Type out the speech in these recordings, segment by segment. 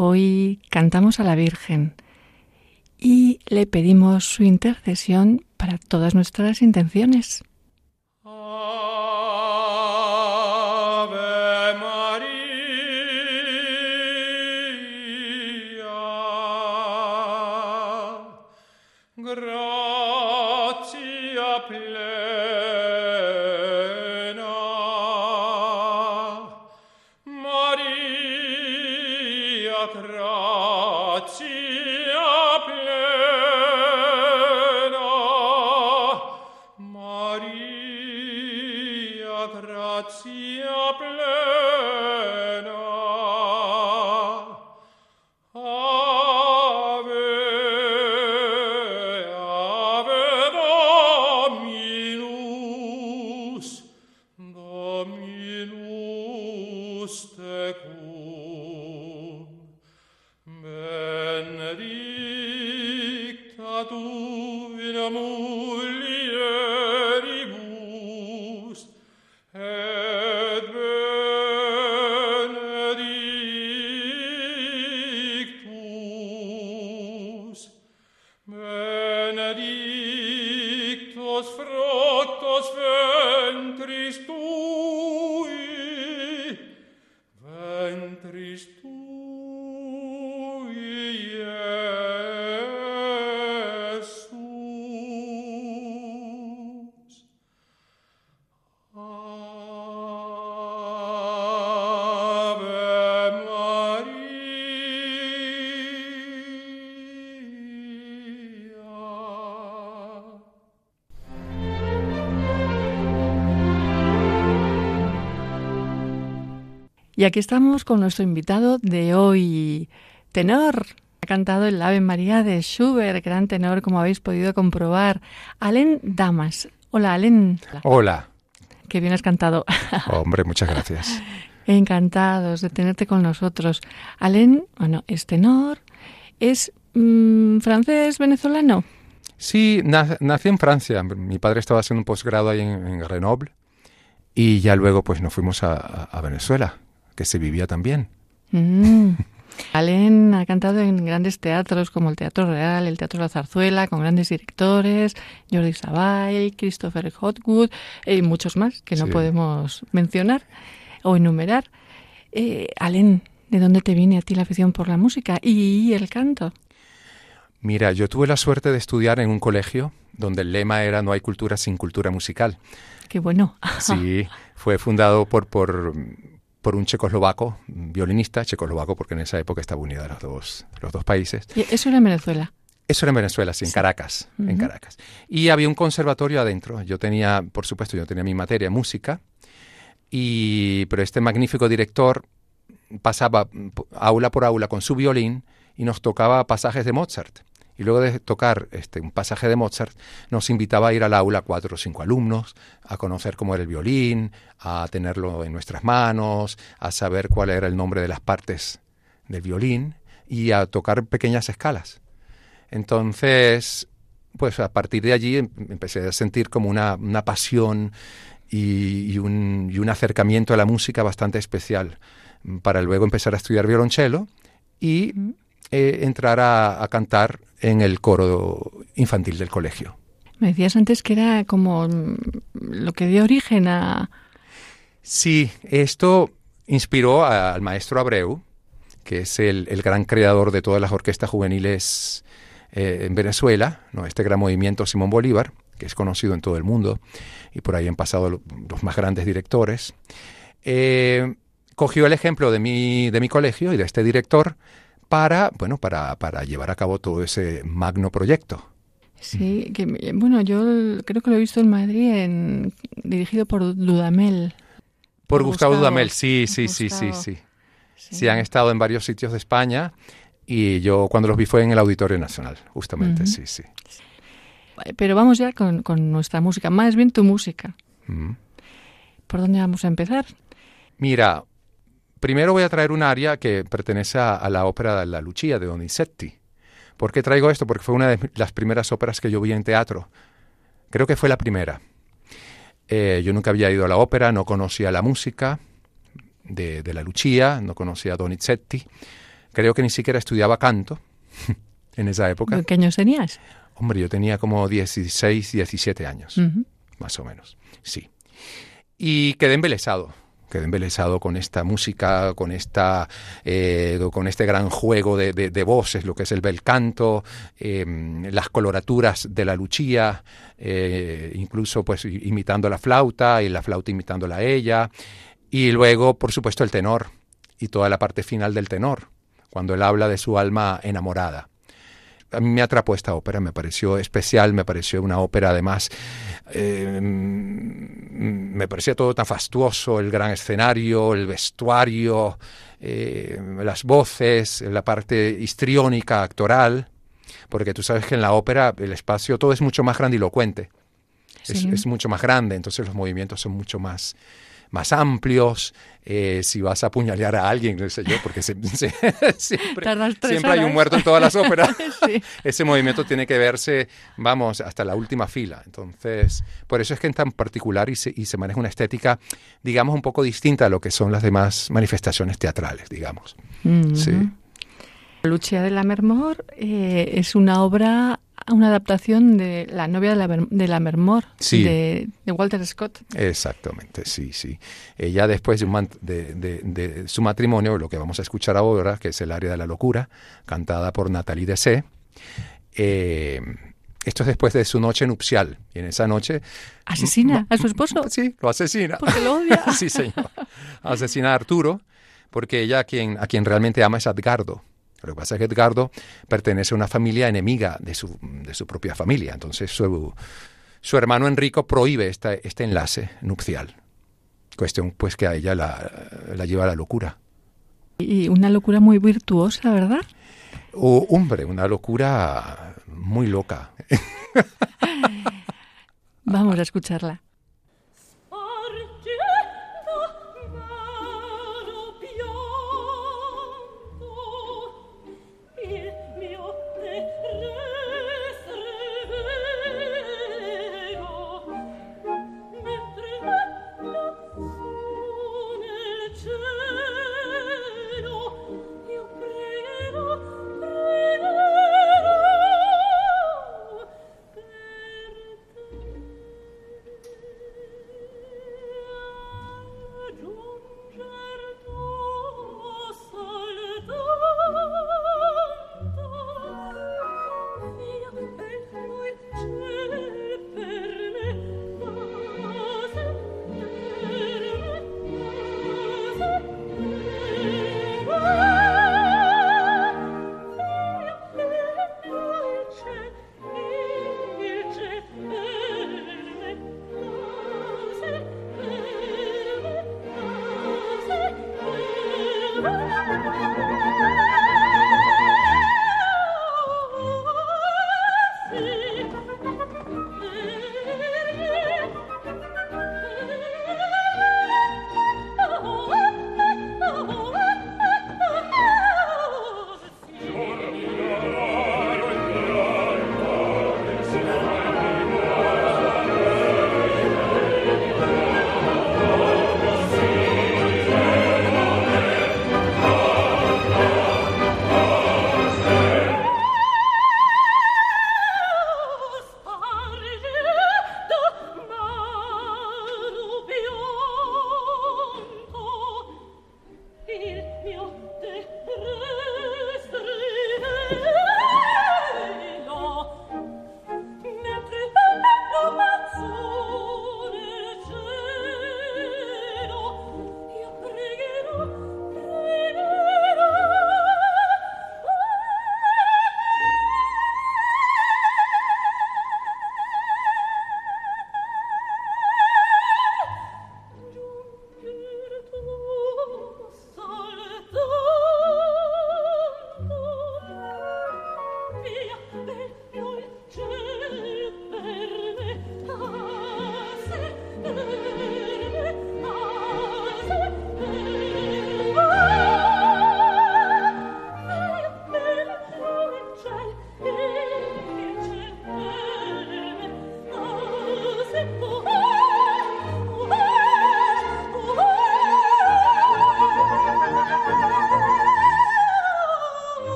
Hoy cantamos a la Virgen y le pedimos su intercesión para todas nuestras intenciones. Christus Y aquí estamos con nuestro invitado de hoy, tenor. Ha cantado el Ave María de Schubert, gran tenor, como habéis podido comprobar. Alen Damas. Hola, Alen. Hola. Qué bien has cantado. Hombre, muchas gracias. Encantados de tenerte con nosotros. Alen, bueno, es tenor, es mm, francés venezolano. Sí, nací en Francia. Mi padre estaba haciendo un posgrado ahí en, Grenoble y ya luego pues nos fuimos a Venezuela que se vivía también. Mm. Alén ha cantado en grandes teatros como el Teatro Real, el Teatro La Zarzuela, con grandes directores, Jordi Savall, Christopher Hotwood y muchos más que no podemos mencionar o enumerar. Eh, Alén, ¿de dónde te viene a ti la afición por la música y el canto? Mira, yo tuve la suerte de estudiar en un colegio donde el lema era No hay cultura sin cultura musical. Qué bueno. Sí, fue fundado por, por por un checoslovaco, violinista checoslovaco, porque en esa época estaba unida los dos, los dos países. ¿Y eso era en Venezuela? Eso era en Venezuela, sí, en Caracas, en Caracas. Y había un conservatorio adentro. Yo tenía, por supuesto, yo tenía mi materia, música, y, pero este magnífico director pasaba aula por aula con su violín y nos tocaba pasajes de Mozart y luego de tocar este, un pasaje de Mozart, nos invitaba a ir al aula cuatro o cinco alumnos, a conocer cómo era el violín, a tenerlo en nuestras manos, a saber cuál era el nombre de las partes del violín y a tocar pequeñas escalas. Entonces, pues a partir de allí em, empecé a sentir como una, una pasión y, un, y un acercamiento a la música bastante especial para luego empezar a estudiar violonchelo y eh, entrar a, cantar en el coro infantil del colegio. Me decías antes que era como lo que dio origen a... Sí, esto inspiró al maestro Abreu, que es el, gran creador de todas las orquestas juveniles eh, en Venezuela, ¿no? este gran movimiento Simón Bolívar, que es conocido en todo el mundo, y por ahí han pasado los más grandes directores. Eh, cogió el ejemplo de mi, de mi colegio y de este director para, bueno, para, para llevar a cabo todo ese magno proyecto. Sí, que bueno, yo creo que lo he visto en Madrid, en, dirigido por Dudamel. Por, Gustavo, Dudamel, sí, sí, sí, sí, sí, sí. han estado en varios sitios de España y yo cuando los vi fue en el Auditorio Nacional, justamente, sí, sí. Pero vamos ya con, nuestra música, más bien tu música. ¿Por dónde vamos a empezar? Mira, primero voy a traer un área que pertenece a, la ópera de La Lucia de Donizetti. ¿Por qué traigo esto? Porque fue una de las primeras óperas que yo vi en teatro. Creo que fue la primera. Eh, yo nunca había ido a la ópera, no conocía la música de, de La Lucia, no conocía a Donizetti. Creo que ni siquiera estudiaba canto en esa época. ¿Qué años tenías? Hombre, yo tenía como 16, 17 años, más o menos, sí. Y quedé embelesado, quedé embelesado con esta música, con esta, eh, con este gran juego de, voces, lo que es el bel canto, em, las coloraturas de la luchía, eh, incluso pues imitando la flauta y la flauta imitándola a ella, y luego, por supuesto, el tenor y toda la parte final del tenor, cuando él habla de su alma enamorada a mí me atrapó esta ópera, me pareció especial, me pareció una ópera además, eh, me parecía todo tan fastuoso, el gran escenario, el vestuario, eh, las voces, la parte histriónica, actoral, porque tú sabes que en la ópera el espacio todo es mucho más grandilocuente, es mucho más grande, entonces los movimientos son mucho más más amplios, eh, si vas a apuñalear a alguien, no sé yo, porque siempre, hay un muerto en todas las óperas. Ese movimiento tiene que verse, vamos, hasta la última fila. Entonces, por eso es que en tan particular y se, y se maneja una estética, digamos, un poco distinta a lo que son las demás manifestaciones teatrales, digamos. Sí. Lucia de la Mermor eh, es una obra una adaptación de La novia de la, de la Mermor, de, Walter Scott. Exactamente, sí, sí. Ella después de, de, su matrimonio, lo que vamos a escuchar ahora, que es el área de la locura, cantada por Nathalie Dessé, eh, esto es después de su noche nupcial. Y en esa noche... ¿Asesina a su esposo? Sí, lo asesina. Porque lo odia. sí, señor. Asesina a Arturo, porque ella a quien, a quien realmente ama es Edgardo. Lo que pasa es que Edgardo pertenece a una familia enemiga de su, de su propia familia. Entonces su, su hermano Enrico prohíbe esta, este enlace nupcial. Cuestión pues que a ella la, la lleva a la locura. Y una locura muy virtuosa, ¿verdad? hombre, una locura muy loca. Vamos a escucharla.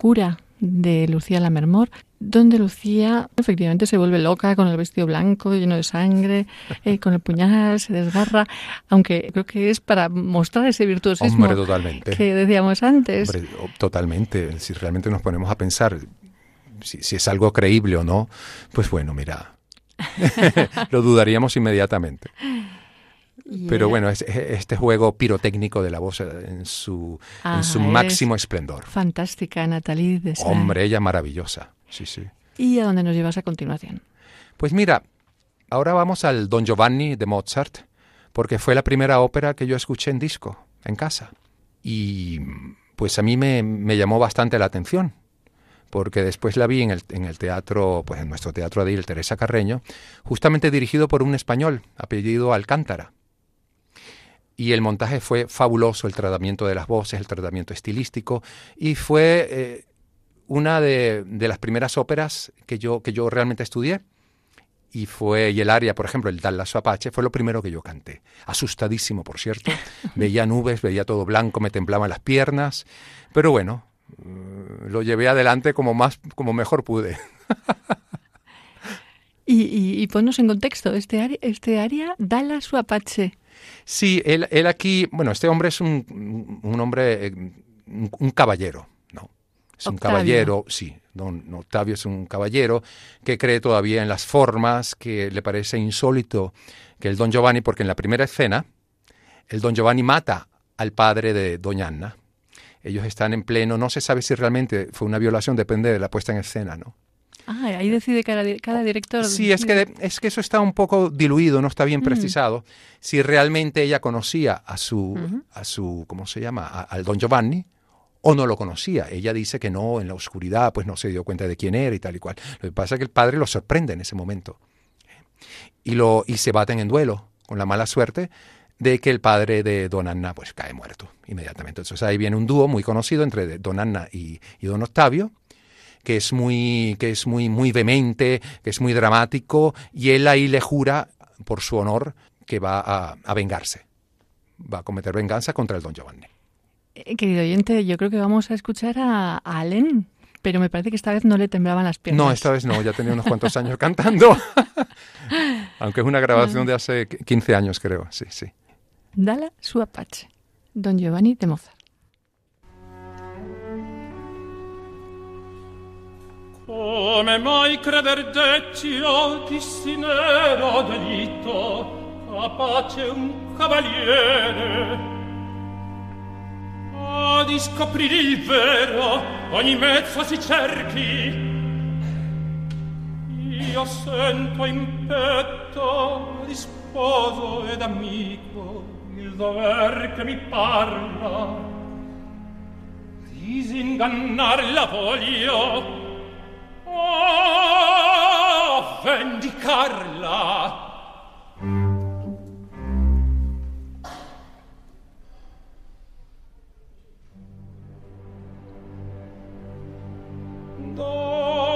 Locura de Lucía Lamermor, donde Lucía efectivamente se vuelve loca con el vestido blanco lleno de sangre, eh, con el puñal, se desgarra, aunque creo que es para mostrar ese virtuosismo totalmente. que decíamos antes. Hombre, totalmente. Si realmente nos ponemos a pensar si, si es algo creíble o no, pues bueno, mira, lo dudaríamos inmediatamente. Pero bueno, es, este juego pirotécnico de la voz en su, en su máximo esplendor. Fantástica, Natalie. De Hombre, ella maravillosa. Sí, sí. ¿Y a dónde nos llevas a continuación? Pues mira, ahora vamos al Don Giovanni de Mozart, porque fue la primera ópera que yo escuché en disco, en casa. Y pues a mí me, me llamó bastante la atención, porque después la vi en el, en el teatro, pues en nuestro teatro de el Teresa Carreño, justamente dirigido por un español, apellido Alcántara y el montaje fue fabuloso, el tratamiento de las voces, el tratamiento estilístico, y fue eh, una de, de, las primeras óperas que yo, que yo realmente estudié. Y fue, y el aria, por ejemplo, el Dallaso Apache, fue lo primero que yo canté. Asustadísimo, por cierto. Veía nubes, veía todo blanco, me temblaban las piernas. Pero bueno, mm, lo llevé adelante como, más, como mejor pude. y, y, y ponnos en contexto, este aria, este aria Dallaso Apache. Sí, él, él aquí, bueno, este hombre es un, un hombre, eh, un, un, caballero, ¿no? Es Octavio. un caballero, sí, don Octavio es un caballero que cree todavía en las formas, que le parece insólito que el don Giovanni, porque en la primera escena, el don Giovanni mata al padre de doña Anna. Ellos están en pleno, no se sabe si realmente fue una violación, depende de la puesta en escena, ¿no? Ah, ahí decide cada, cada director. Sí, es que, es que eso está un poco diluido, no está bien precisado. Mm. Si realmente ella conocía a su, uh -huh. a su ¿cómo se llama? A, al don Giovanni o no lo conocía. Ella dice que no, en la oscuridad, pues no se dio cuenta de quién era y tal y cual. Lo que pasa es que el padre lo sorprende en ese momento. Y, lo, y se baten en duelo con la mala suerte de que el padre de Don Anna pues cae muerto inmediatamente. Entonces ahí viene un dúo muy conocido entre Don Anna y, y Don Octavio, que es muy que es muy muy vehemente, que es muy dramático y él ahí le jura por su honor que va a, a vengarse. Va a cometer venganza contra el don Giovanni. Eh, querido oyente, yo creo que vamos a escuchar a, a Allen, pero me parece que esta vez no le temblaban las piernas. No, esta vez no, ya tenía unos cuantos años cantando. Aunque es una grabación de hace 15 años, creo. Sí, sí. Dala su Apache, Don Giovanni de Mozart. come mai creder dezio di sinero delitto capace un cavaliere? A di scoprire il vero ogni mezzo si cerchi. Io sento in petto di sposo ed amico il dover che mi parla. Disingannar la voglio Oh, vendicarla! No!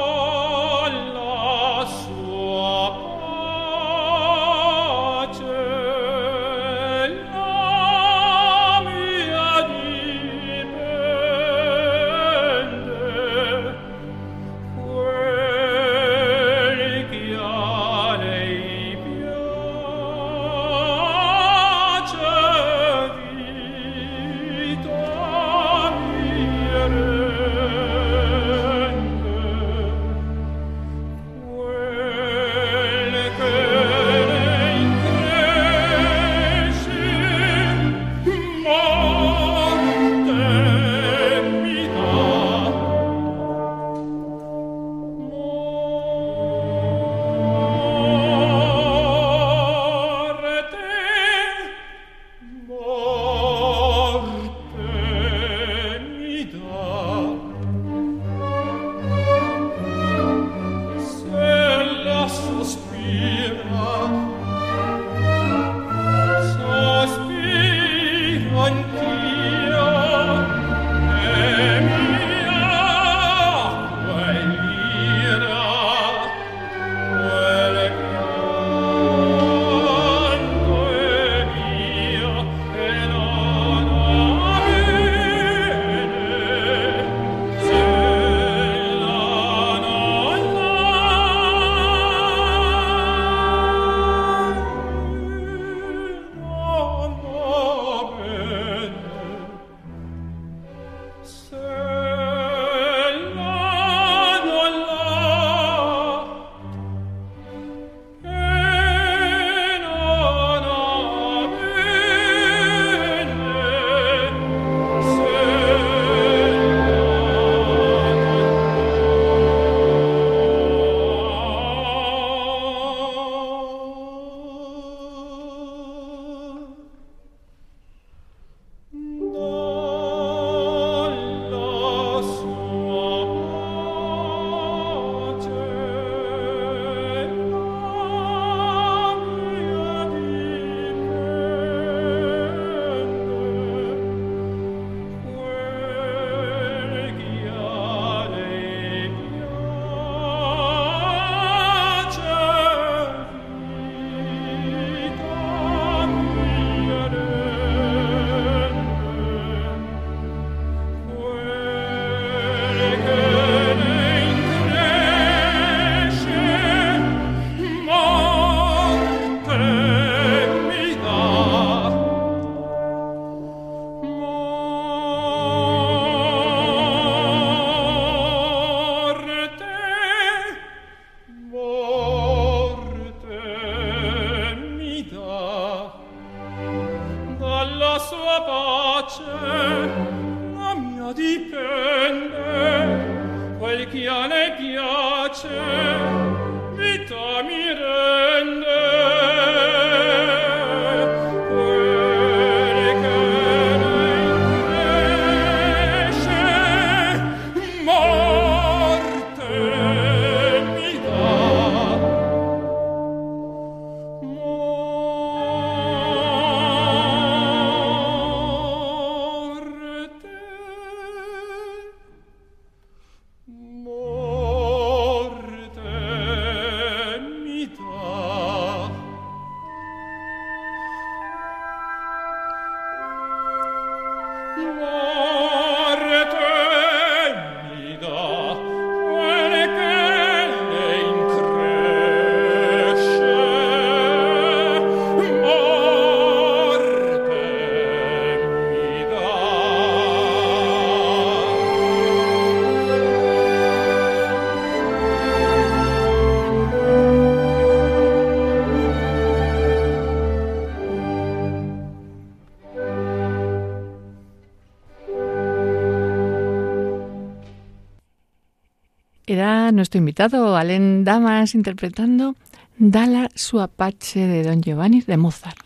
Nuestro invitado, Alén Damas, interpretando Dala su Apache de Don Giovanni de Mozart.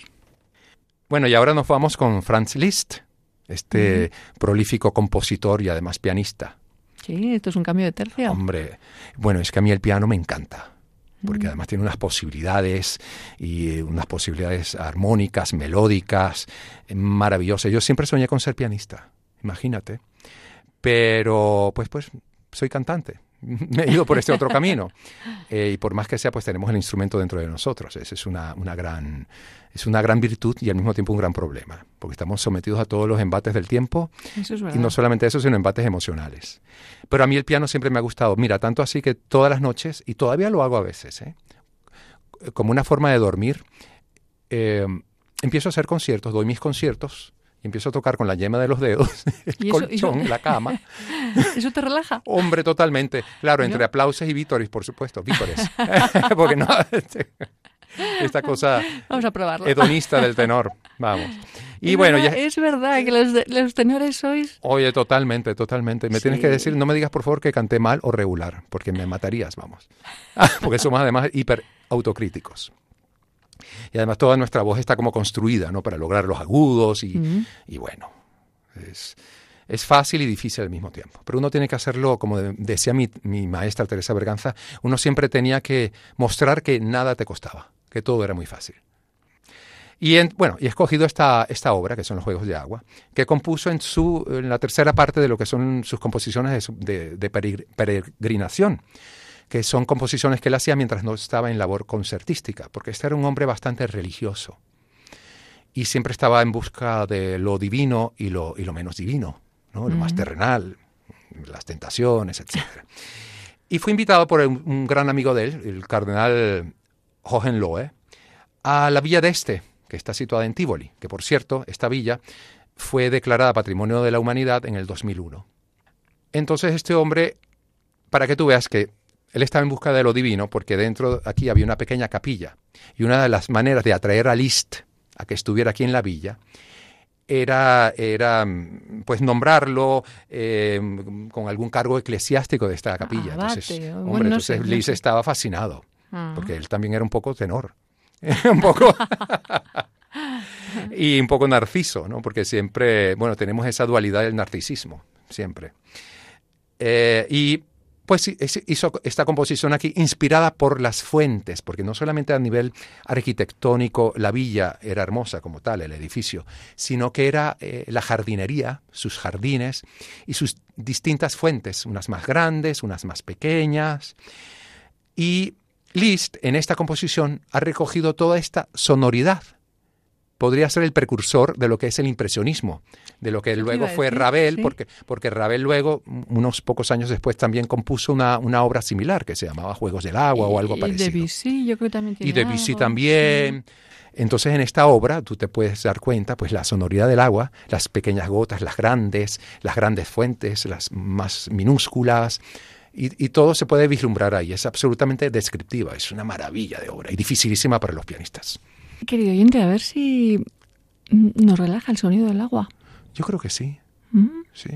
Bueno, y ahora nos vamos con Franz Liszt, este prolífico compositor y además pianista. Sí, esto es un cambio de tercio. Hombre, bueno, es que a mí el piano me encanta, porque además tiene unas posibilidades y unas posibilidades armónicas, melódicas, maravillosas. Yo siempre soñé con ser pianista, imagínate. Pero, pues, pues, soy cantante. Me he ido por este otro camino. Eh, y por más que sea, pues tenemos el instrumento dentro de nosotros. Esa es una, una, gran, es una gran virtud y al mismo tiempo un gran problema, porque estamos sometidos a todos los embates del tiempo. y no solamente eso, sino embates emocionales. Pero a mí el piano siempre me ha gustado. Mira, tanto así que todas las noches, y todavía lo hago a veces, ¿eh? como una forma de dormir, eh, empiezo a hacer conciertos, doy mis conciertos empiezo a tocar con la yema de los dedos, el colchón, la cama. ¿Eso te relaja? Hombre, totalmente. Claro, entre aplausos y vítores, por supuesto, vítores. Porque no, esta cosa Vamos a probarlo. hedonista del tenor. Vamos. Y bueno, ya... Es verdad que los, los, tenores sois... Oye, totalmente, totalmente. Me tienes que decir, no me digas por favor que canté mal o regular, porque me matarías, vamos. porque somos además hiper autocríticos. Y además toda nuestra voz está como construida, ¿no? Para lograr los agudos y, y bueno, es, es, fácil y difícil al mismo tiempo. Pero uno tiene que hacerlo, como decía mi, mi maestra Teresa Berganza, uno siempre tenía que mostrar que nada te costaba. que todo era muy fácil. Y bueno, y he escogido esta, esta obra, que son los Juegos de Agua, que compuso en, su, en la tercera parte de lo que son sus composiciones de, de peregrinación, que son composiciones que él hacía mientras no estaba en labor concertística, porque este era un hombre bastante religioso y siempre estaba en busca de lo divino y lo, y lo menos divino, ¿no? lo más terrenal, las tentaciones, etc. y fue invitado por un, gran amigo de él, el cardenal Hohenlohe, a la villa de Este, que está situada en Tivoli, que por cierto, esta villa fue declarada Patrimonio de la Humanidad en el 2001. Entonces este hombre, para que tú veas que él estaba en busca de lo divino, porque dentro aquí había una pequeña capilla, y una de las maneras de atraer a Liszt a que estuviera aquí en la villa era, era pues nombrarlo eh, con algún cargo eclesiástico de esta capilla. Ah, entonces, hombre, Liszt estaba fascinado, ah. porque él también era un poco tenor. un poco. y un poco narciso, ¿no? Porque siempre, bueno, tenemos esa dualidad del narcisismo, siempre. Eh, y pues hizo esta composición aquí inspirada por las fuentes, porque no solamente a nivel arquitectónico la villa era hermosa como tal, el edificio, sino que era eh, la jardinería, sus jardines y sus distintas fuentes, unas más grandes, unas más pequeñas. Y Liszt en esta composición ha recogido toda esta sonoridad. Podría ser el precursor de lo que es el impresionismo, de lo que luego fue Ravel, porque, porque Ravel luego, unos pocos años después, también compuso una, una obra similar que se llamaba Juegos del Agua o algo parecido. Y Debussy, yo creo también Y Debussy también. Entonces en esta obra tú te puedes dar cuenta, pues la sonoridad del agua, las pequeñas gotas, las grandes, las grandes fuentes, las más minúsculas, y, todo se puede vislumbrar ahí. Es absolutamente descriptiva, es una maravilla de obra y dificilísima para los pianistas. Querido oyente, a ver si nos relaja el sonido del agua. Yo creo que sí. ¿Mm? Sí.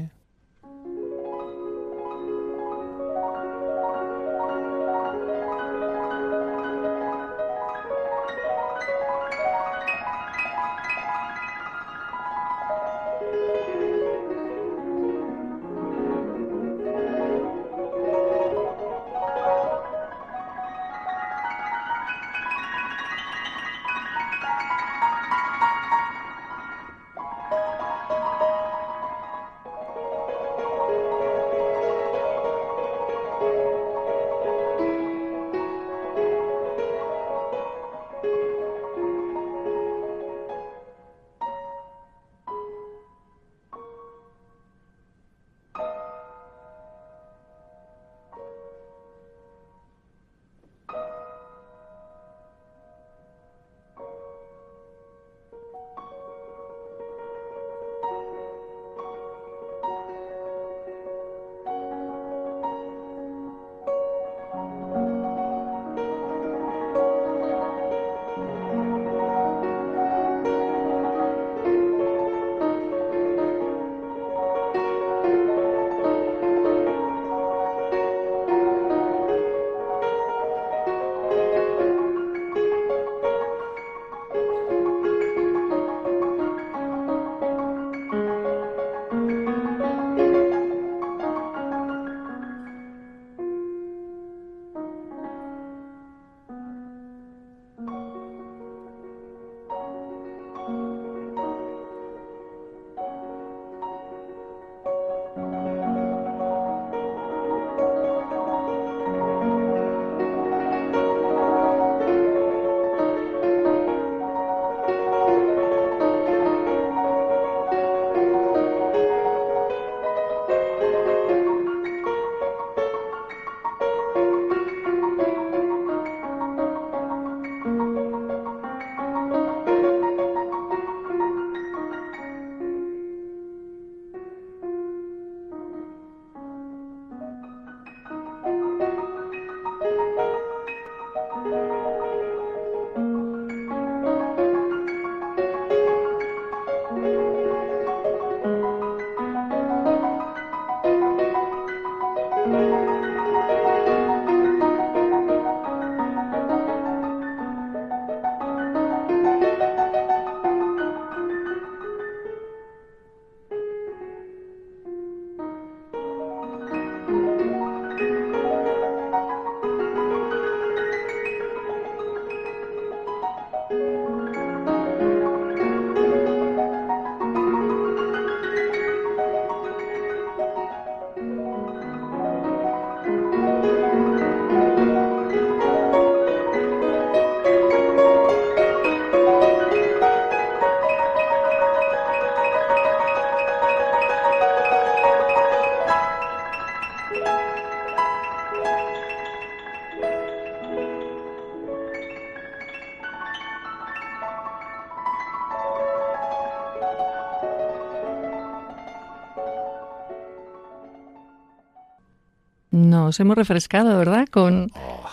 Nos hemos refrescado, ¿verdad? Con, Oh,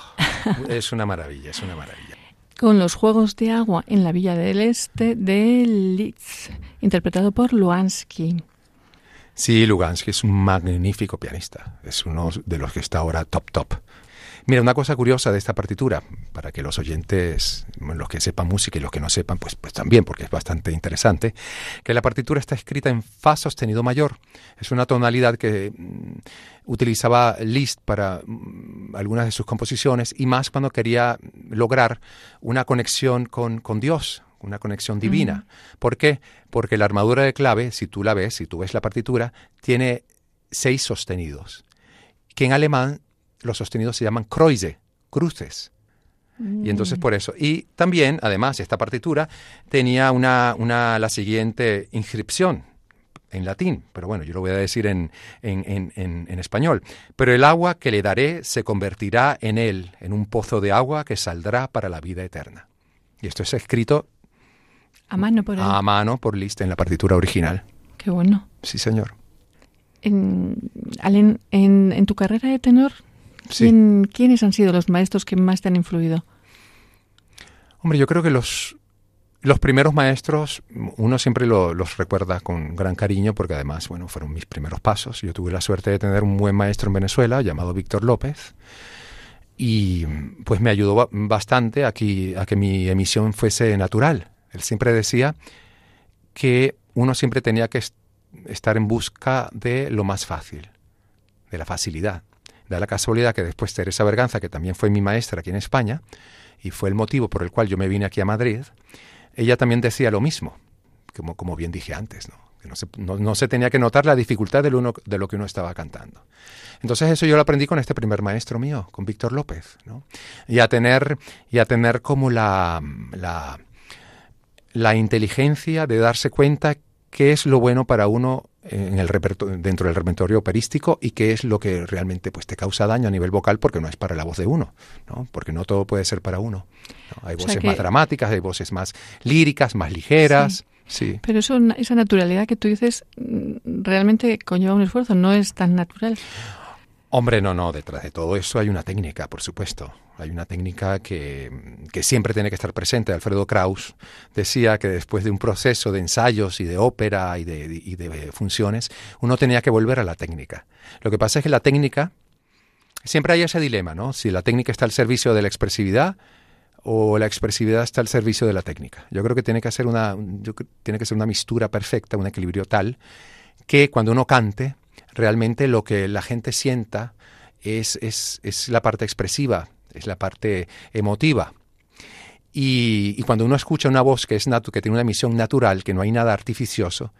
es una maravilla, es una maravilla. con los Juegos de Agua en la Villa del Este de Liszt, interpretado por Luansky. Sí, Lugansky es un magnífico pianista. Es uno de los que está ahora top top. Mira, una cosa curiosa de esta partitura, para que los oyentes, los que sepan música y los que no sepan, pues, pues también, porque es bastante interesante, que la partitura está escrita en fa sostenido mayor. Es una tonalidad que mm, utilizaba Liszt para mm, algunas de sus composiciones y más cuando quería lograr una conexión con, con Dios, una conexión divina. ¿Por qué? Porque la armadura de clave, si tú la ves, si tú ves la partitura, tiene seis sostenidos, que en alemán los sostenidos se llaman Kreuse, cruces. Y entonces por eso. Y también, además, esta partitura tenía una, una, la siguiente inscripción en latín, pero bueno, yo lo voy a decir en, en, en, en, en español. Pero el agua que le daré se convertirá en él, en un pozo de agua que saldrá para la vida eterna. Y esto es escrito A mano por él. a mano por Liszt en la partitura original. Qué bueno. Sí, señor. En, Alen, en, en tu carrera de tenor, Sí. ¿quién- ¿quiénes han sido los maestros que más te han influido? Hombre, yo creo que los, los primeros maestros, uno siempre lo- los recuerda con gran cariño porque además, bueno, fueron mis primeros pasos. Yo tuve la suerte de tener un buen maestro en Venezuela llamado Víctor López y pues me ayudó ba- bastante a que, a que mi emisión fuese natural. Él siempre decía que uno siempre tenía que est- estar en busca de lo más fácil, de la facilidad. Da la casualidad que después Teresa Berganza, que también fue mi maestra aquí en España, y fue el motivo por el cual yo me vine aquí a Madrid, ella también decía lo mismo, como, como bien dije antes, ¿no? que no se, no- no se tenía que notar la dificultad de lo, uno- de lo que uno estaba cantando. Entonces eso yo lo aprendí con este primer maestro mío, con Víctor López, ¿no? y a tener, y a tener como la, la, la inteligencia de darse cuenta qué es lo bueno para uno en el dentro del repertorio operístico y qué es lo que realmente pues te causa daño a nivel vocal porque no es para la voz de uno, ¿no? porque no todo puede ser para uno. ¿no? Hay O sea voces que- más dramáticas, hay voces más líricas, más ligeras. Sí. Pero eso, esa naturalidad que tú dices mm, realmente conlleva un esfuerzo, no es tan natural. Hombre, no, no, detrás de todo eso hay una técnica, por supuesto. Hay una técnica que, que siempre tiene que estar presente. Alfredo Kraus decía que después de un proceso de ensayos y de ópera y de, y de funciones, uno tenía que volver a la técnica. Lo que pasa es que la técnica, siempre hay ese dilema, ¿no? Si la técnica está al servicio de la expresividad o la expresividad está al servicio de la técnica. Yo creo que tiene que ser una, tiene que ser una mistura perfecta, un equilibrio tal que cuando uno cante, realmente lo que la gente sienta es, es, es la parte expresiva, es la parte emotiva. Y, y cuando uno escucha una voz que, es natu- que tiene una emisión natural, que no hay nada artificioso,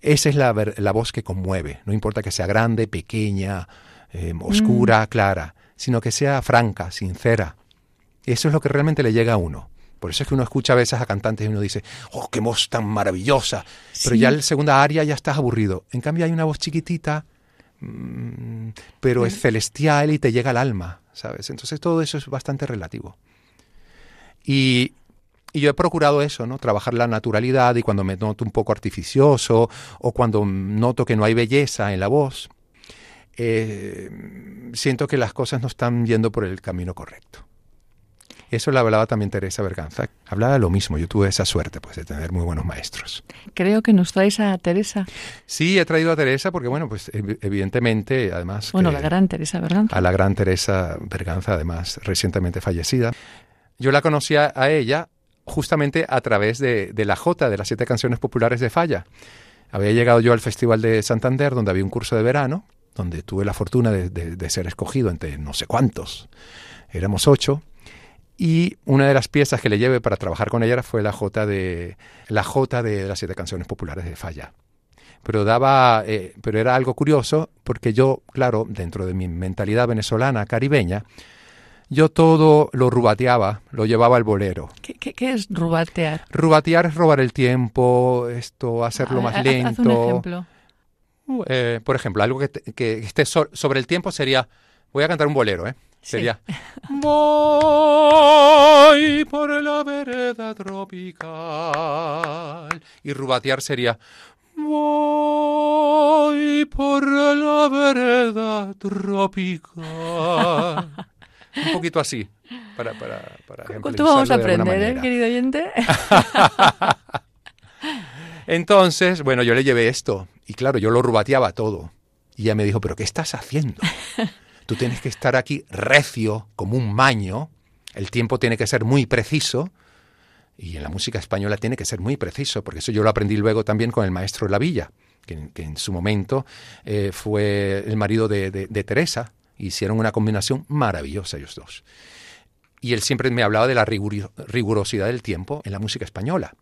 esa es la, ver- la voz que conmueve. No importa que sea grande, pequeña, eh, oscura, clara, sino que sea franca, sincera. Eso es lo que realmente le llega a uno. Por eso es que uno escucha a veces a cantantes y uno dice, oh, qué voz tan maravillosa. Pero ya en la segunda área ya estás aburrido. En cambio hay una voz chiquitita, mm, pero es celestial y te llega al alma, ¿sabes? Entonces todo eso es bastante relativo. Y, y yo he procurado eso, ¿no? Trabajar la naturalidad y cuando me noto un poco artificioso o cuando noto que no hay belleza en la voz, eh, siento que las cosas no están yendo por el camino correcto. Eso lo hablaba también Teresa Berganza. Hablaba lo mismo. Yo tuve esa suerte pues, de tener muy buenos maestros. Creo que nos traes a Teresa, Sí, he traído a Teresa porque, bueno, pues ev- evidentemente, además... bueno, que- la gran Teresa Berganza. a la gran Teresa Berganza, además recientemente fallecida. Yo la conocía a ella justamente a través de, de la Jota, de las siete canciones populares de Falla. Había llegado yo al Festival de Santander, donde había un curso de verano, donde tuve la fortuna de, de- de ser escogido entre no sé cuántos. Éramos ocho. Y una de las piezas que le llevé para trabajar con ella fue la J de la J de las siete canciones populares de Falla. Pero daba, eh, pero era algo curioso porque yo, claro, dentro de mi mentalidad venezolana caribeña, yo todo lo rubateaba, lo llevaba al bolero. ¿Qué, qué, qué es rubatear? Rubatear es robar el tiempo, esto, hacerlo Ah, más haz- lento. Haz un ejemplo. Uh, eh, por ejemplo, algo que, te- que esté so- sobre el tiempo sería, voy a cantar un bolero, ¿eh? Sí. Sería, voy por la vereda tropical. Y rubatear sería, voy por la vereda tropical. un poquito así, para, para, para ¿Cuánto vamos a aprender, eh, querido oyente? Entonces, bueno, yo le llevé esto y claro, yo lo rubateaba todo. Y ella me dijo, pero ¿qué estás haciendo? Tú tienes que estar aquí recio, como un maño. El tiempo tiene que ser muy preciso. Y en la música española tiene que ser muy preciso, porque eso yo lo aprendí luego también con el maestro La Villa, que, en- su momento eh, fue el marido de, de- de Teresa. Hicieron una combinación maravillosa ellos dos. Y él siempre me hablaba de la rigurosidad del tiempo en la música española.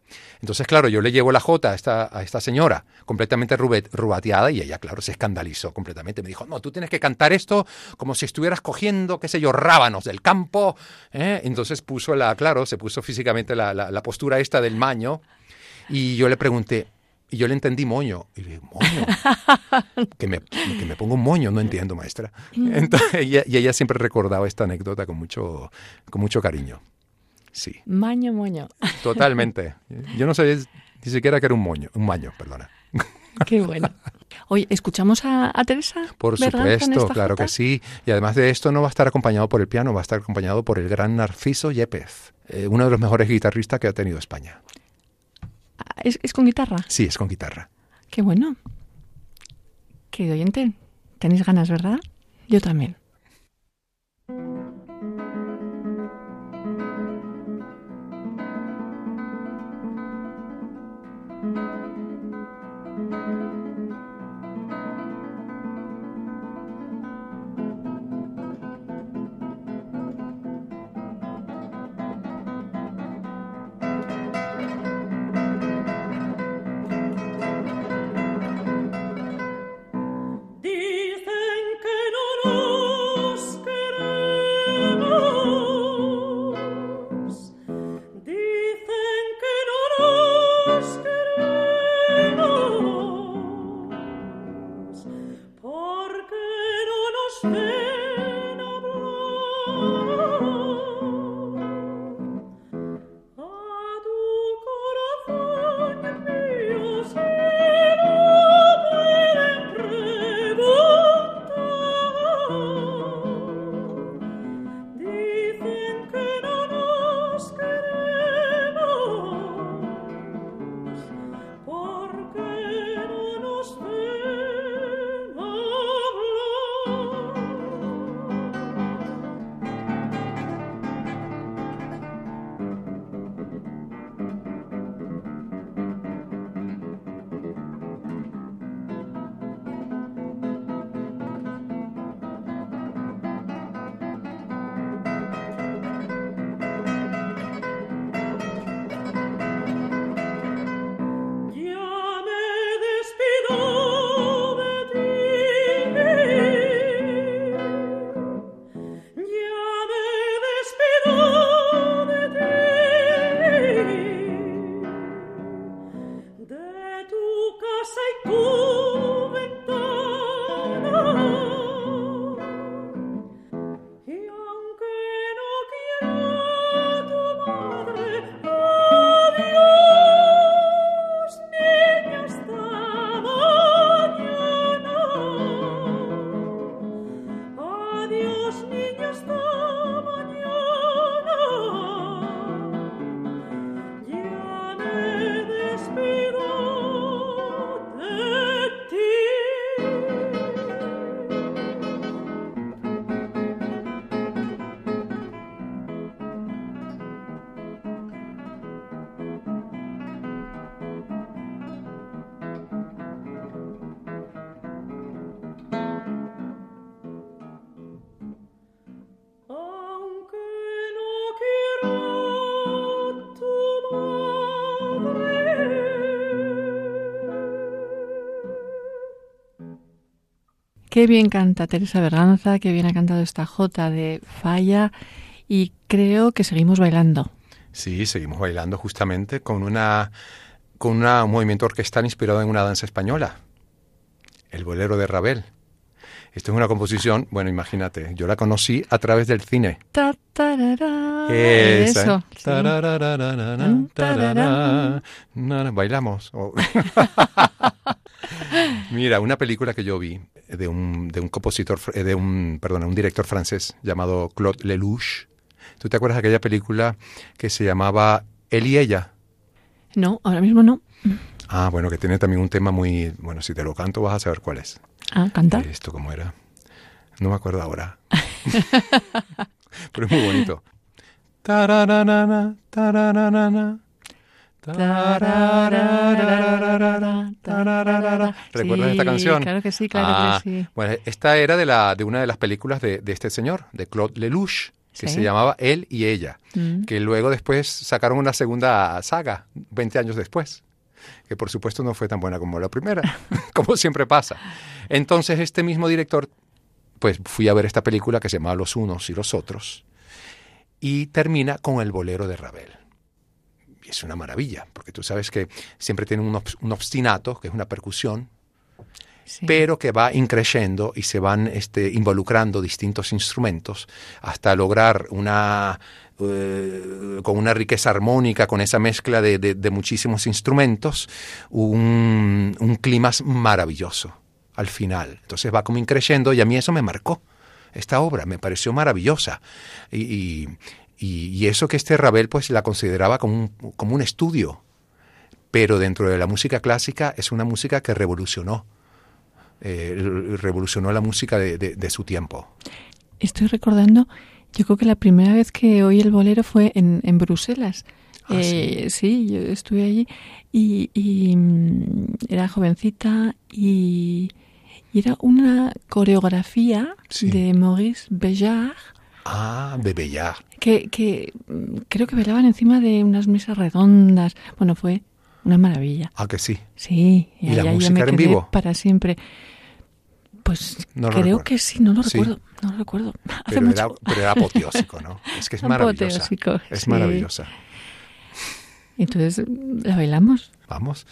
Entonces, claro, yo le llevo la jota a esta, señora, completamente rubateada, y ella, claro, se escandalizó completamente. Me dijo, no, tú tienes que cantar esto como si estuvieras cogiendo, qué sé yo, rábanos del campo. ¿eh? Entonces puso la, claro, se puso físicamente la postura esta del maño. Y yo le pregunté, y yo le entendí moño. Y le dije, moño. que, me, que me pongo un moño, no entiendo, maestra. Entonces, ella- y ella siempre recordaba esta anécdota con mucho, con mucho cariño. Sí, Maño, moño. totalmente. Yo no sabía ni siquiera que era un moño, un maño, perdona. Qué bueno. Oye, ¿escuchamos a, a Teresa? Por Berganza supuesto, claro jota? que sí. Y además de esto no va a estar acompañado por el piano, va a estar acompañado por el gran Narciso Yepes, eh, uno de los mejores guitarristas que ha tenido España. ¿Es, es con guitarra? Sí, es con guitarra. Qué bueno. Querido oyente, tenéis ganas, ¿verdad? Yo también. Qué bien canta Teresa Berganza, qué bien ha cantado esta Jota de Falla y creo que seguimos bailando. Sí, seguimos bailando justamente con una con una, un movimiento orquestal inspirado en una danza española, el bolero de Ravel. Esto es una composición, bueno, imagínate, yo la conocí a través del cine. Ta, tarara, Esa, Eso. sí. Tarara, Bailamos. Oh. Mira, una película que yo vi de un, de un compositor, eh, de un, perdona, un director francés llamado Claude Lelouch. ¿Tú te acuerdas de aquella película que se llamaba Él y ella? No, ahora mismo no. Ah, bueno, que tiene también un tema muy... Bueno, si te lo canto vas a saber cuál es. Ah, canta. ¿Esto cómo era? No me acuerdo ahora. Pero es muy bonito. Tarararana, tarararana, ¿Recuerdas Sí, esta canción? claro que sí, claro que sí. Bueno, esta era de, la, de una de las películas de, de este señor, de Claude Lelouch, que Sí. se llamaba Él y ella, Mm. que luego después sacaron una segunda saga, 20 años después, que por supuesto no fue tan buena como la primera, como siempre pasa. Entonces este mismo director, pues fui a ver esta película que se llama Los unos y los otros, y termina con el bolero de Ravel. Es una maravilla, porque tú sabes que siempre tiene un, obs- un obstinato, que es una percusión, Sí. pero que va increciendo y se van este, involucrando distintos instrumentos hasta lograr una eh, con una riqueza armónica, con esa mezcla de, de- de muchísimos instrumentos, un, un clima maravilloso al final. Entonces va como increciendo y a mí eso me marcó. Esta obra me pareció maravillosa. Y, y- y- y eso que este Ravel pues la consideraba como un, como un estudio, pero dentro de la música clásica es una música que revolucionó eh, revolucionó la música de, de- de su tiempo. Estoy recordando, yo creo que la primera vez que oí el bolero fue en, en Bruselas. Ah, Eh, sí, yo estuve allí y, y, mm, era jovencita y, y era una coreografía Sí. de Maurice Béjart Ah, de Bellard. que, que mm, creo que bailaban encima de unas mesas redondas. Bueno, fue una maravilla. Ah, que sí. Sí, ¿Y la música me en quedé vivo? para siempre. Pues No creo recuerdo. que sí, no lo Sí. recuerdo, no lo recuerdo. Hace Pero mucho. era, pero era apoteósico, ¿no? Es que es maravillosa. Es sí. maravillosa. Entonces, ¿la bailamos? Vamos.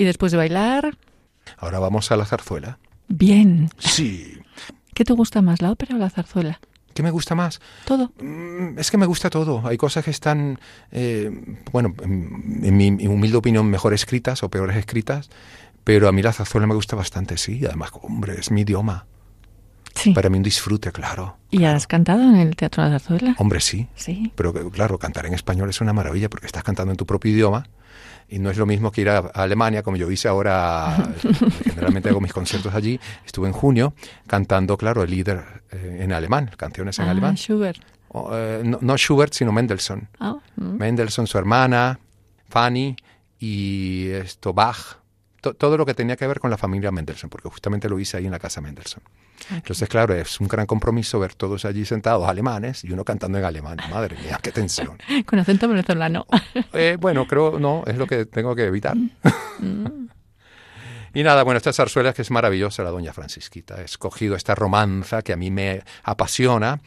Y después de bailar... Ahora vamos a la zarzuela. Bien. Sí. ¿Qué te gusta más, la ópera o la zarzuela? ¿Qué me gusta más? Todo. Mm, Es que me gusta todo. Hay cosas que están, eh, bueno, en, en mi humilde opinión, mejor escritas o peores escritas, pero a mí la zarzuela me gusta bastante, sí. Además, hombre, es mi idioma. Sí. Para mí un disfrute, claro. ¿Y has cantado en el Teatro de la Zarzuela? Hombre, sí. Sí. Pero claro, cantar en español es una maravilla porque estás cantando en tu propio idioma y no es lo mismo que ir a, a Alemania, como yo hice ahora, generalmente hago mis conciertos allí. Estuve en junio cantando, claro, el líder eh, en alemán, canciones en Ah, alemán. Schubert. O, eh, no, no Schubert, sino Mendelssohn. Ah, mm. Mendelssohn, su hermana, Fanny y esto Bach. To- todo lo que tenía que ver con la familia Mendelssohn, porque justamente lo hice ahí en la casa Mendelssohn. Entonces, claro, es un gran compromiso ver todos allí sentados alemanes y uno cantando en alemán. Madre mía, qué tensión. Con acento venezolano. Eh, bueno, creo, no, es lo que tengo que evitar. y nada, bueno, esta zarzuela que es maravillosa, la Doña Francisquita. He escogido esta romanza que a mí me apasiona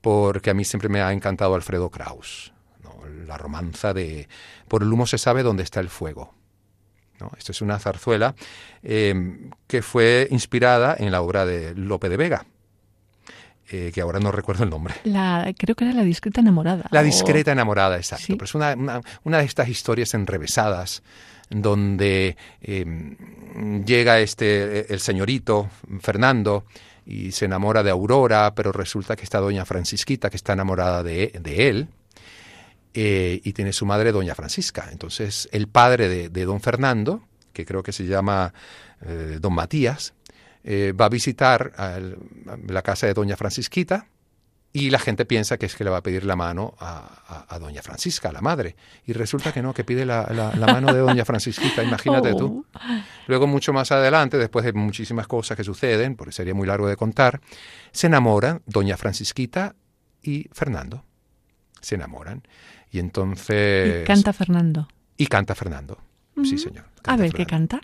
porque a mí siempre me ha encantado Alfredo Kraus. ¿no? La romanza de Por el humo se sabe dónde está el fuego. ¿No? Esto es una zarzuela eh, que fue inspirada en la obra de Lope de Vega, eh, que ahora no recuerdo el nombre. La, creo que era La discreta enamorada. La o- discreta enamorada, exacto. Sí. Pero es una, una- una de estas historias enrevesadas donde eh, llega este el señorito Fernando y se enamora de Aurora, pero resulta que está doña Francisquita que está enamorada de, de él eh, y tiene su madre doña Francisca. Entonces el padre de, de don Fernando, que creo que se llama eh, don Matías, eh, va a visitar al- la casa de doña Francisquita y la gente piensa que es que le va a pedir la mano a, a- a doña Francisca, a la madre. Y resulta que no, que pide la, la- la mano de doña Francisquita, imagínate tú. Oh. Luego, mucho más adelante, después de muchísimas cosas que suceden, porque sería muy largo de contar, se enamoran doña Francisquita y Fernando. Se enamoran. Y entonces... Y canta Fernando. y canta Fernando. Sí, señor. A ver, ¿qué canta?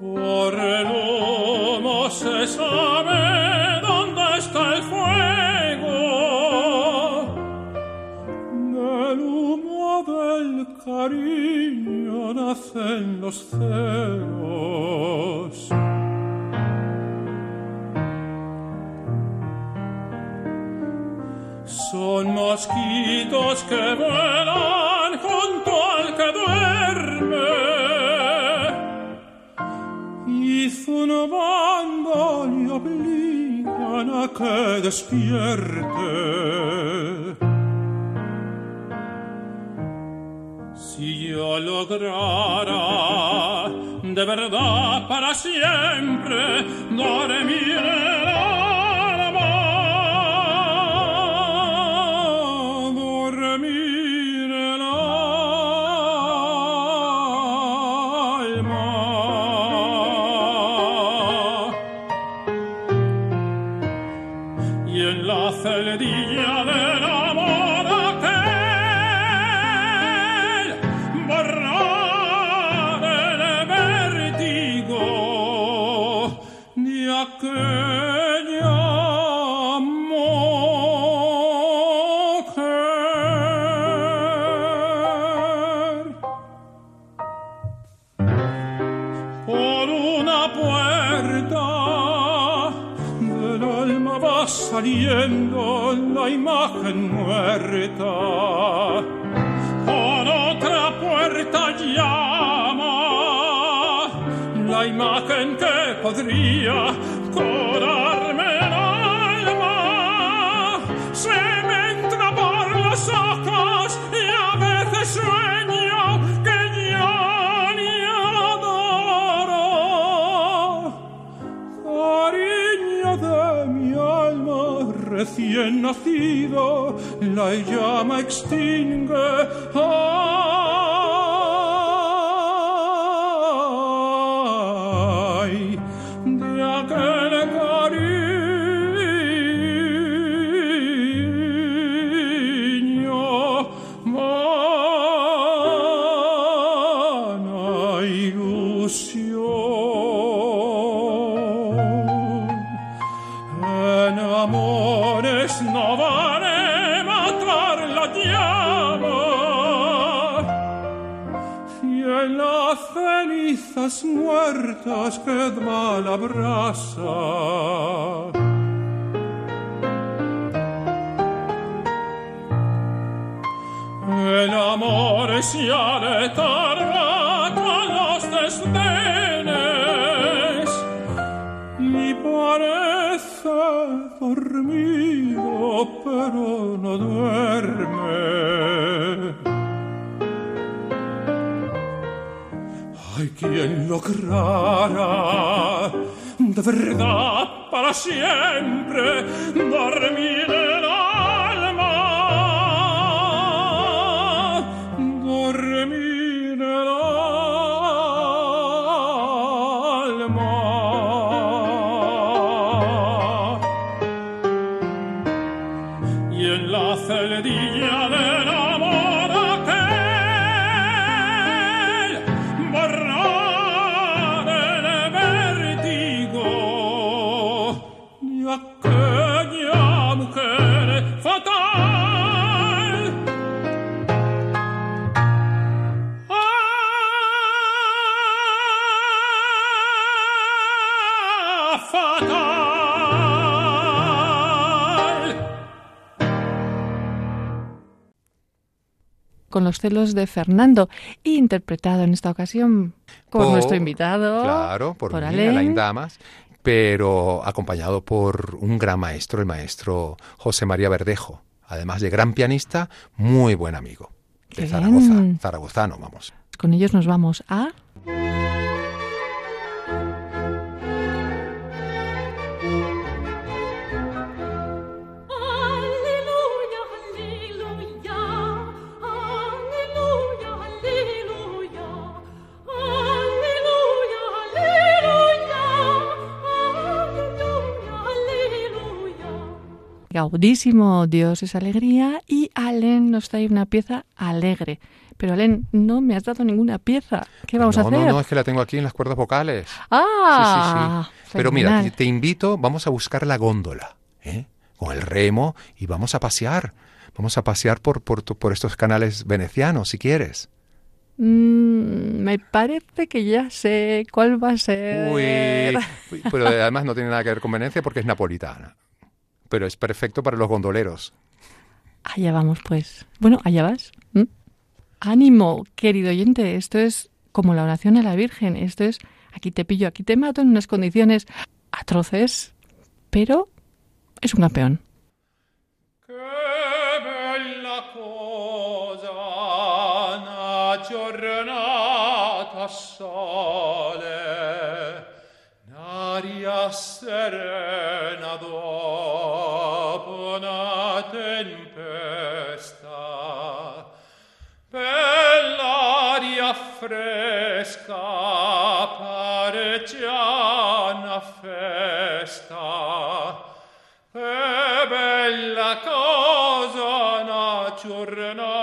Por el humo se sabe cariño nacen los celos. Son mosquitos que vuelan junto al que duerme y zumbando le obligan a que despierte. Yo lograra de verdad para siempre dormir el alma, dormir el alma. y en la celdilla aletarga con los desdenes y parece dormido pero no duerme. Ay, quien lograra de verdad para siempre dormir el Con los celos de Fernando, interpretado en esta ocasión por, nuestro invitado. Claro, por, por mí, Alain. Damas, pero acompañado por un gran maestro, el maestro José María Verdejo. Además de gran pianista, muy buen amigo. Qué De Zaragoza, bien. zaragozano, vamos. Con ellos nos vamos a... Gaudísimo, Dios es alegría y Alen nos trae una pieza alegre. Pero Alen, no me has dado ninguna pieza. ¿Qué vamos no, a hacer? No, no, es que la tengo aquí en las cuerdas vocales. Ah, sí, sí, sí. Pero mira, te, invito, vamos a buscar la góndola, ¿eh? con el remo y vamos a pasear. Vamos a pasear por, por, estos canales venecianos, si quieres. Mm, me parece que ya sé cuál va a ser. Uy, pero además no tiene nada que ver con Venecia porque es napolitana. Pero es perfecto para los gondoleros. Allá vamos, pues. Bueno, allá vas. ¿Mm? Ánimo, querido oyente. Esto es como la oración a la Virgen. Esto es aquí te pillo, aquí te mato en unas condiciones atroces, pero es un campeón. Che bella cosa una giornata a sole, un'aria serena fresca pareggiana festa. E bella cosa una giornata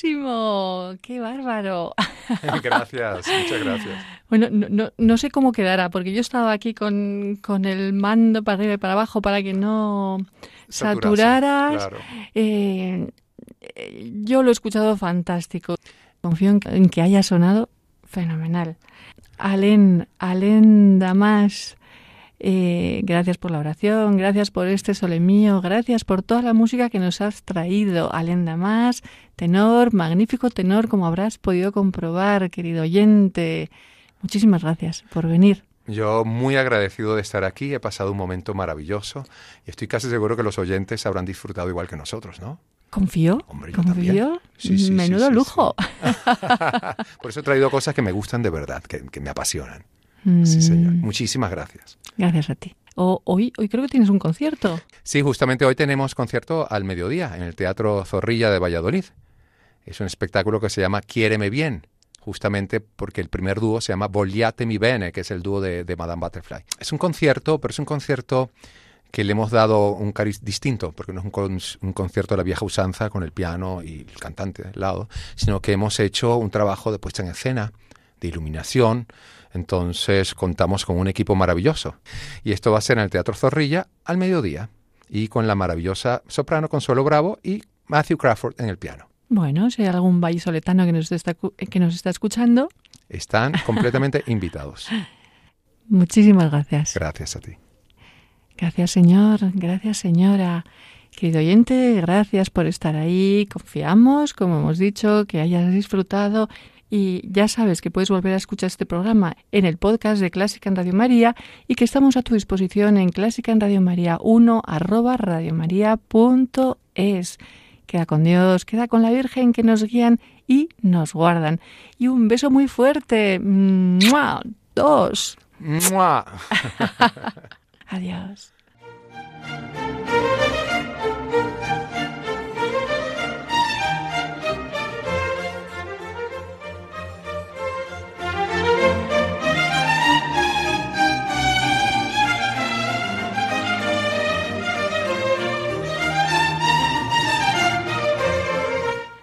¡Qué bárbaro! gracias, muchas gracias. Bueno, no, no, no sé cómo quedará, porque yo estaba aquí con, con el mando para arriba y para abajo para que no saturaras. claro. Eh, yo lo he escuchado fantástico. Confío en que, en que haya sonado fenomenal. Alen, Alen Damas, eh, gracias por la oración, gracias por este sole mío, gracias por toda la música que nos has traído. Alen Damas, tenor, magnífico tenor, como habrás podido comprobar, querido oyente. Muchísimas gracias por venir. Yo muy agradecido de estar aquí, he pasado un momento maravilloso y estoy casi seguro que los oyentes habrán disfrutado igual que nosotros, ¿no? ¿Confío? Hombre, ¿Confío? sí, sí, Menudo sí, lujo. Por eso he traído cosas que me gustan de verdad, que, que me apasionan. Mm, Sí, señor. Muchísimas gracias. Gracias a ti. O- hoy, hoy creo que tienes un concierto. Sí, justamente hoy tenemos concierto al mediodía en el Teatro Zorrilla de Valladolid. Es un espectáculo que se llama Quiéreme bien, justamente porque el primer dúo se llama Vogliatemi bene, que es el dúo de, de Madame Butterfly. Es un concierto, pero es un concierto que le hemos dado un cariz distinto, porque no es un, con- un concierto de la vieja usanza con el piano y el cantante al lado, sino que hemos hecho un trabajo de puesta en escena, de iluminación. Entonces contamos con un equipo maravilloso. Y esto va a ser en el Teatro Zorrilla al mediodía y con la maravillosa soprano Consuelo Bravo y Matthew Crawford en el piano. Bueno, si hay algún vallisoletano que nos está, que nos está escuchando, Están completamente invitados. muchísimas gracias. Gracias a ti. Gracias, señor. Gracias, señora. Querido oyente, gracias por estar ahí. Confiamos, como hemos dicho, que hayas disfrutado. Y ya sabes que puedes volver a escuchar este programa en el podcast de Clásica en Radio María y que estamos a tu disposición en Clásica en Radio María 1 arroba radiomaria.es. Queda con Dios, queda con la Virgen que nos guían y nos guardan. Y un beso muy fuerte. ¡Mua! Dos. ¡Mua! Adiós.